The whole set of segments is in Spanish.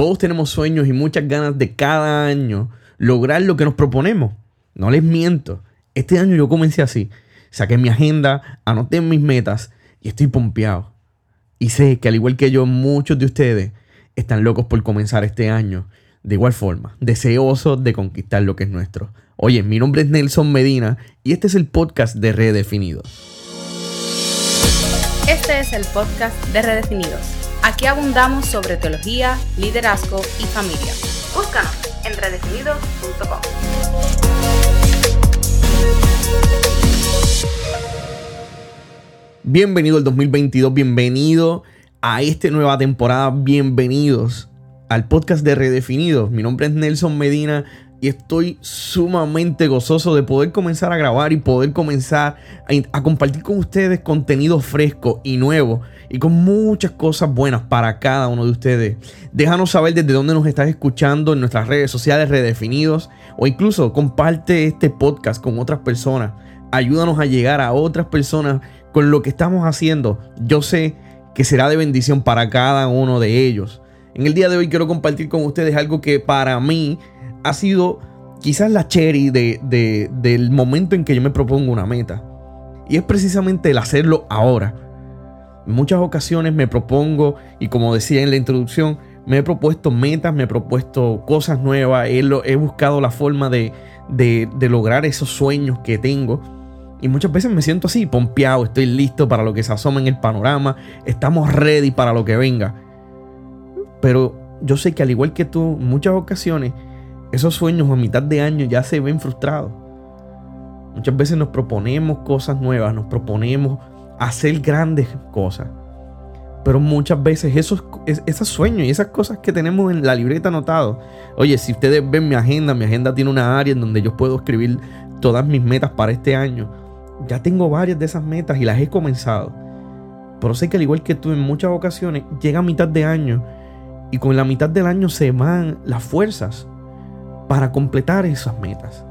Todos tenemos sueños y muchas ganas de cada año lograr lo que nos proponemos. No les miento. Este año yo comencé así. Saqué mi agenda, anoté mis metas y estoy pompeado. Y sé que al igual que yo, muchos de ustedes están locos por comenzar este año. De igual forma, deseosos de conquistar lo que es nuestro. Oye, mi nombre es Nelson Medina y este es el podcast de Redefinidos. Este es el podcast de Redefinidos. Aquí abundamos sobre teología, liderazgo y familia. Búscanos en redefinidos.com. Bienvenido al 2022, bienvenido a esta nueva temporada, bienvenidos al podcast de Redefinidos. Mi nombre es Nelson Medina y estoy sumamente gozoso de poder comenzar a grabar y poder comenzar a, compartir con ustedes contenido fresco y nuevo y con muchas cosas buenas para cada uno de ustedes. Déjanos saber desde dónde nos estás escuchando en nuestras redes sociales redefinidos o incluso comparte este podcast con otras personas. Ayúdanos a llegar a otras personas con lo que estamos haciendo, yo sé que será de bendición para cada uno de ellos. En el día de hoy quiero compartir con ustedes algo que para mí ha sido quizás la cherry de, del momento en que yo me propongo una meta. Y es precisamente el hacerlo ahora. En muchas ocasiones me propongo, y como decía en la introducción, me he propuesto metas, me he propuesto cosas nuevas, he, buscado la forma de, de lograr esos sueños que tengo y muchas veces me siento así, pompeado, estoy listo para lo que se asoma en el panorama, estamos ready para lo que venga. Pero yo sé que al igual que tú, en muchas ocasiones, esos sueños a mitad de año ya se ven frustrados. Muchas veces nos proponemos cosas nuevas, nos proponemos hacer grandes cosas. Pero muchas veces esos, esos sueños y esas cosas que tenemos en la libreta anotado. Oye, si ustedes ven mi agenda, mi agenda tiene una área en donde yo puedo escribir todas mis metas para este año ya tengo varias de esas metas y las he comenzado. Pero sé que al igual que tú en muchas ocasiones llega a mitad de año y con la mitad del año se van las fuerzas para completar esas metas.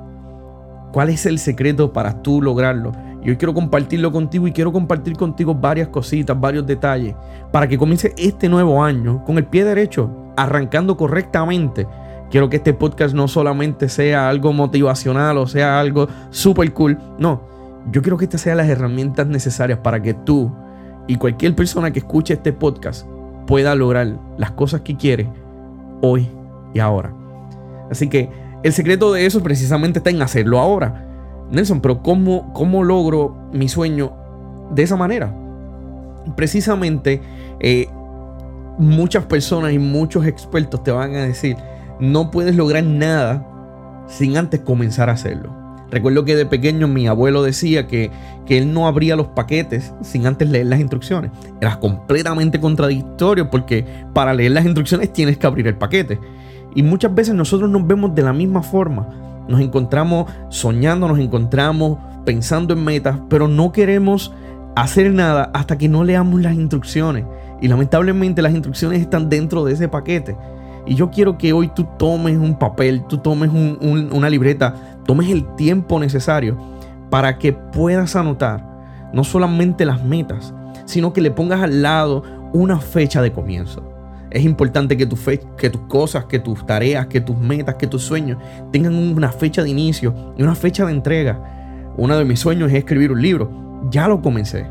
¿Cuál es el secreto para tú lograrlo? Y hoy quiero compartirlo contigo y quiero compartir contigo varias cositas, varios detalles, para que comience este nuevo año con el pie derecho, arrancando correctamente. Quiero que este podcast no solamente sea algo motivacional o sea algo super cool, no, yo quiero que estas sean las herramientas necesarias para que tú y cualquier persona que escuche este podcast pueda lograr las cosas que quiere hoy y ahora. Así que el secreto de eso precisamente está en hacerlo ahora. Nelson, pero ¿cómo, cómo logro mi sueño de esa manera? Precisamente eh, muchas personas y muchos expertos te van a decir, no puedes lograr nada sin antes comenzar a hacerlo. Recuerdo que de pequeño mi abuelo decía que, que, él no abría los paquetes sin antes leer las instrucciones. Era completamente contradictorio porque para leer las instrucciones tienes que abrir el paquete. Y muchas veces nosotros nos vemos de la misma forma. Nos encontramos soñando, nos encontramos pensando en metas, pero no queremos hacer nada hasta que no leamos las instrucciones. Y lamentablemente las instrucciones están dentro de ese paquete. Y yo quiero que hoy tú tomes un papel, tú tomes una libreta, tomes el tiempo necesario para que puedas anotar no solamente las metas, sino que le pongas al lado una fecha de comienzo. Es importante que, tu que tus cosas, que tus tareas, que tus metas, que tus sueños tengan una fecha de inicio y una fecha de entrega. Uno de mis sueños es escribir un libro. Ya lo comencé.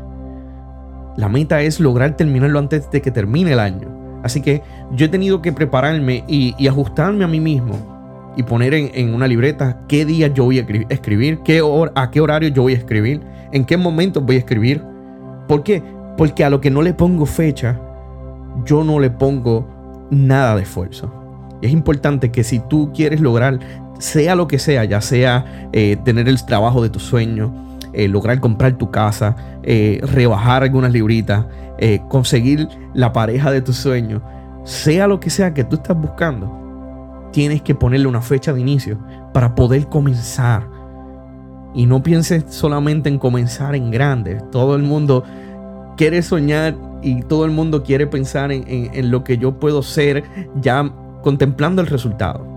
La meta es lograr terminarlo antes de que termine el año. Así que yo he tenido que prepararme y, ajustarme a mí mismo y poner en, una libreta qué día yo voy a escribir, qué a qué horario yo voy a escribir, en qué momento voy a escribir. ¿Por qué? Porque a lo que no le pongo fecha, yo no le pongo nada de esfuerzo. Es importante que si tú quieres lograr, sea lo que sea, ya sea eh, tener el trabajo de tu sueño, eh, lograr comprar tu casa, eh, rebajar algunas libritas, conseguir la pareja de tus sueños, sea lo que sea que tú estás buscando, tienes que ponerle una fecha de inicio para poder comenzar. Y no pienses solamente en comenzar en grande. Todo el mundo quiere soñar y todo el mundo quiere pensar en lo que yo puedo ser ya contemplando el resultado.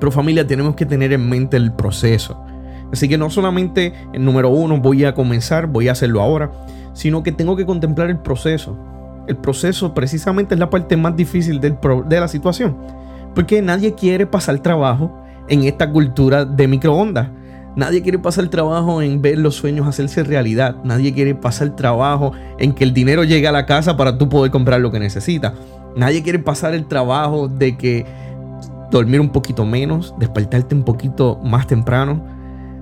Pero familia, tenemos que tener en mente el proceso. Así que no solamente el número uno voy a comenzar, voy a hacerlo ahora, sino que tengo que contemplar el proceso. El proceso precisamente es la parte más difícil de la situación. Porque nadie quiere pasar trabajo en esta cultura de microondas. Nadie quiere pasar trabajo en ver los sueños hacerse realidad. Nadie quiere pasar trabajo en que el dinero llegue a la casa para tú poder comprar lo que necesitas. Nadie quiere pasar el trabajo de que dormir un poquito menos, despertarte un poquito más temprano,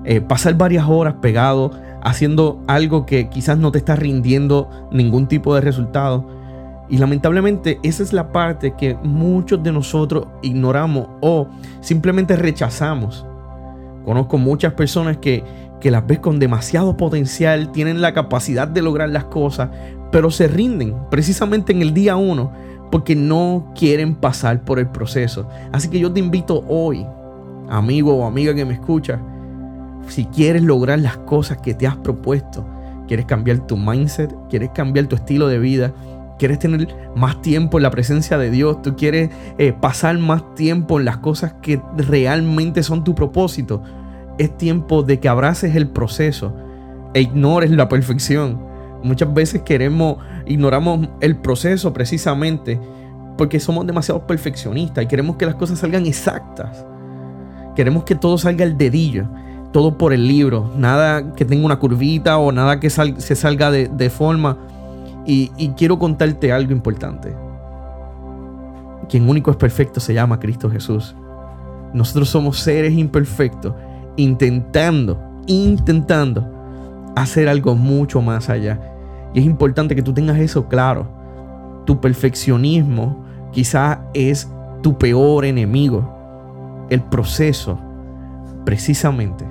eh, pasar varias horas pegado haciendo algo que quizás no te está rindiendo ningún tipo de resultado. Y lamentablemente esa es la parte que muchos de nosotros ignoramos o simplemente rechazamos. Conozco muchas personas que, que las ves con demasiado potencial, tienen la capacidad de lograr las cosas, pero se rinden precisamente en el día uno porque no quieren pasar por el proceso. Así que yo te invito hoy, amigo o amiga que me escucha, si quieres lograr las cosas que te has propuesto, quieres cambiar tu mindset, quieres cambiar tu estilo de vida, quieres tener más tiempo en la presencia de Dios, tú quieres eh, pasar más tiempo en las cosas que realmente son tu propósito, es tiempo de que abraces el proceso e ignores la perfección. Muchas veces queremos, ignoramos el proceso precisamente porque somos demasiado perfeccionistas y queremos que las cosas salgan exactas. Queremos que todo salga al dedillo, todo por el libro, nada que tenga una curvita o nada que se salga de, forma. Y, quiero contarte algo importante. Quien único es perfecto se llama Cristo Jesús. Nosotros somos seres imperfectos intentando, intentando hacer algo mucho más allá. Y es importante que tú tengas eso claro. Tu perfeccionismo quizás es tu peor enemigo. El proceso, precisamente,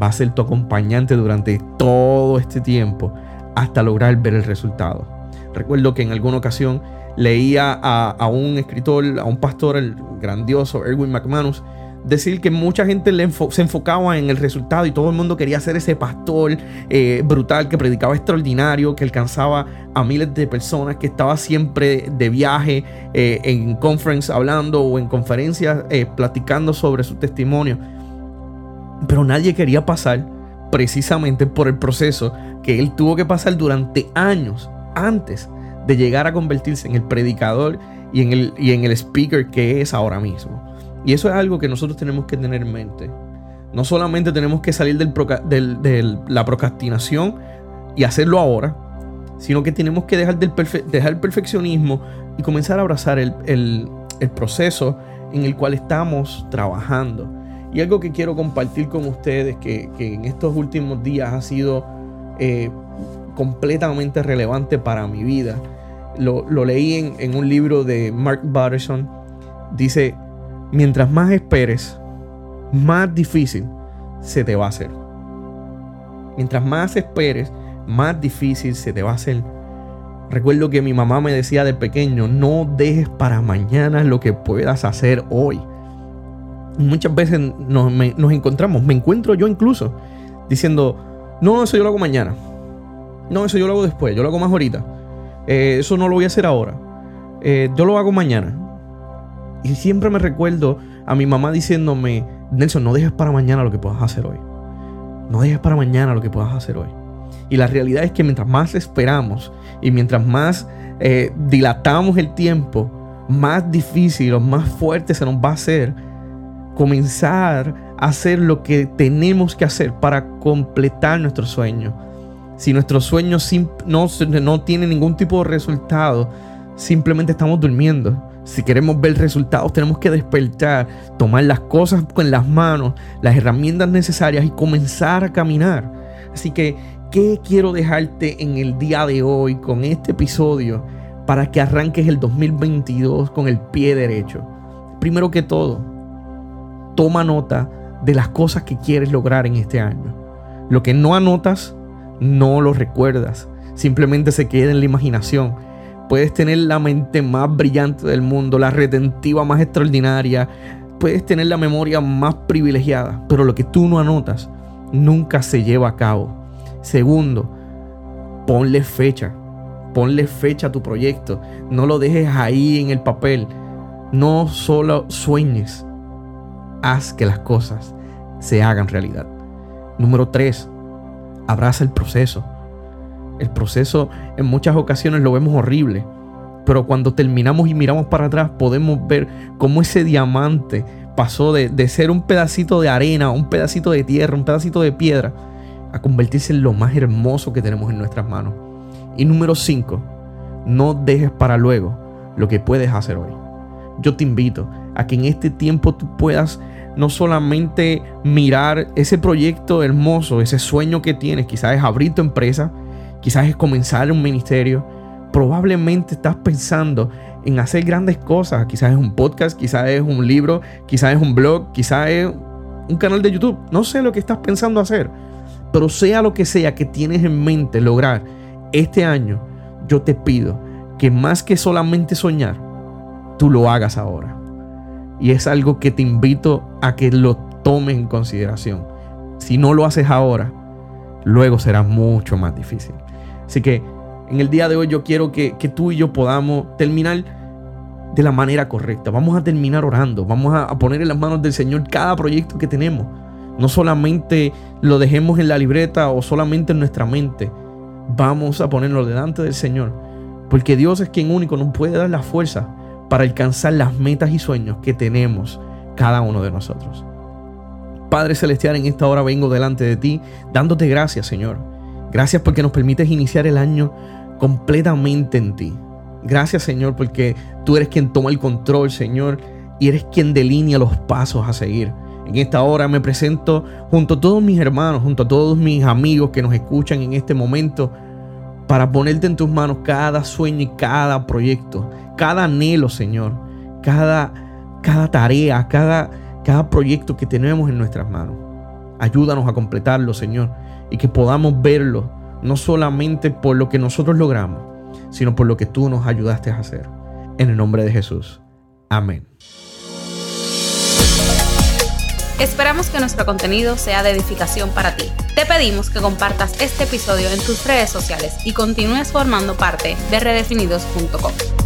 va a ser tu acompañante durante todo este tiempo hasta lograr ver el resultado. Recuerdo que en alguna ocasión leía a, un escritor, a un pastor, el grandioso Erwin McManus, decir que mucha gente se enfocaba en el resultado y todo el mundo quería ser ese pastor eh, brutal que predicaba extraordinario, que alcanzaba a miles de personas, que estaba siempre de viaje eh, en conference hablando o en conferencias eh, platicando sobre su testimonio. Pero nadie quería pasar precisamente por el proceso que él tuvo que pasar durante años antes de llegar a convertirse en el predicador y en el, y en el speaker que es ahora mismo. Y eso es algo que nosotros tenemos que tener en mente. No solamente tenemos que salir de la procrastinación y hacerlo ahora, sino que tenemos que dejar, del dejar el perfeccionismo y comenzar a abrazar el, proceso en el cual estamos trabajando. Y algo que quiero compartir con ustedes que, en estos últimos días ha sido eh, completamente relevante para mi vida. Lo, leí en, en, un libro de Mark Batterson. Dice, mientras más esperes, más difícil se te va a hacer. Mientras más esperes, más difícil se te va a hacer. Recuerdo que mi mamá me decía de pequeño, no dejes para mañana lo que puedas hacer hoy. Muchas veces nos, encontramos, me encuentro yo incluso, diciendo, no, eso yo lo hago mañana. No, eso yo lo hago después, yo lo hago más ahorita. Eh, eso no lo voy a hacer ahora. Eh, yo lo hago mañana. Y siempre me recuerdo a mi mamá diciéndome, Nelson, no dejes para mañana lo que puedas hacer hoy. No dejes para mañana lo que puedas hacer hoy. Y la realidad es que mientras más esperamos y mientras más eh, dilatamos el tiempo, más difícil o más fuerte se nos va a hacer comenzar a hacer lo que tenemos que hacer para completar nuestro sueño. Si nuestro sueño no, no tiene ningún tipo de resultado, simplemente estamos durmiendo. Si queremos ver resultados, tenemos que despertar, tomar las cosas con las manos, las herramientas necesarias y comenzar a caminar. Así que, ¿qué quiero dejarte en el día de hoy con este episodio para que arranques el 2022 con el pie derecho? Primero que todo, toma nota de las cosas que quieres lograr en este año. Lo que no anotas, no lo recuerdas. Simplemente se queda en la imaginación Puedes tener la mente más brillante del mundo, la retentiva más extraordinaria, puedes tener la memoria más privilegiada, pero lo que tú no anotas nunca se lleva a cabo. Segundo, ponle fecha. Ponle fecha a tu proyecto. No lo dejes ahí en el papel. No solo sueñes. Haz que las cosas se hagan realidad. Número tres, abraza el proceso. El proceso en muchas ocasiones lo vemos horrible, pero cuando terminamos y miramos para atrás podemos ver cómo ese diamante pasó de, de ser un pedacito de arena, un pedacito de tierra, un pedacito de piedra, a convertirse en lo más hermoso que tenemos en nuestras manos. Y número 5, no dejes para luego lo que puedes hacer hoy. Yo te invito a que en este tiempo tú puedas no solamente mirar ese proyecto hermoso, ese sueño que tienes, quizás es abrir tu empresa, quizás es comenzar un ministerio, probablemente estás pensando en hacer grandes cosas, quizás es un podcast, quizás es un libro, quizás es un blog, quizás es un canal de YouTube, no sé lo que estás pensando hacer, pero sea lo que sea que tienes en mente lograr este año, yo te pido que más que solamente soñar, tú lo hagas ahora. Y es algo que te invito a que lo tomes en consideración. Si no lo haces ahora, luego será mucho más difícil. Así que en el día de hoy yo quiero que, tú y yo podamos terminar de la manera correcta. Vamos a terminar orando. Vamos a, a poner en las manos del Señor cada proyecto que tenemos. No solamente lo dejemos en la libreta o solamente en nuestra mente. Vamos a ponerlo delante del Señor. Porque Dios es quien único nos puede dar la fuerza para alcanzar las metas y sueños que tenemos cada uno de nosotros. Padre Celestial, en esta hora vengo delante de ti dándote gracias, Señor. Gracias porque nos permites iniciar el año completamente en ti. Gracias, Señor, porque tú eres quien toma el control, Señor, y eres quien delinea los pasos a seguir. En esta hora me presento junto a todos mis hermanos, junto a todos mis amigos que nos escuchan en este momento, para ponerte en tus manos cada sueño y cada proyecto, cada anhelo, Señor, cada, cada tarea, cada, cada proyecto que tenemos en nuestras manos. Ayúdanos a completarlo, Señor, y que podamos verlo, no solamente por lo que nosotros logramos, sino por lo que tú nos ayudaste a hacer. En el nombre de Jesús. Amén. Esperamos que nuestro contenido sea de edificación para ti. Te pedimos que compartas este episodio en tus redes sociales y continúes formando parte de redefinidos.com.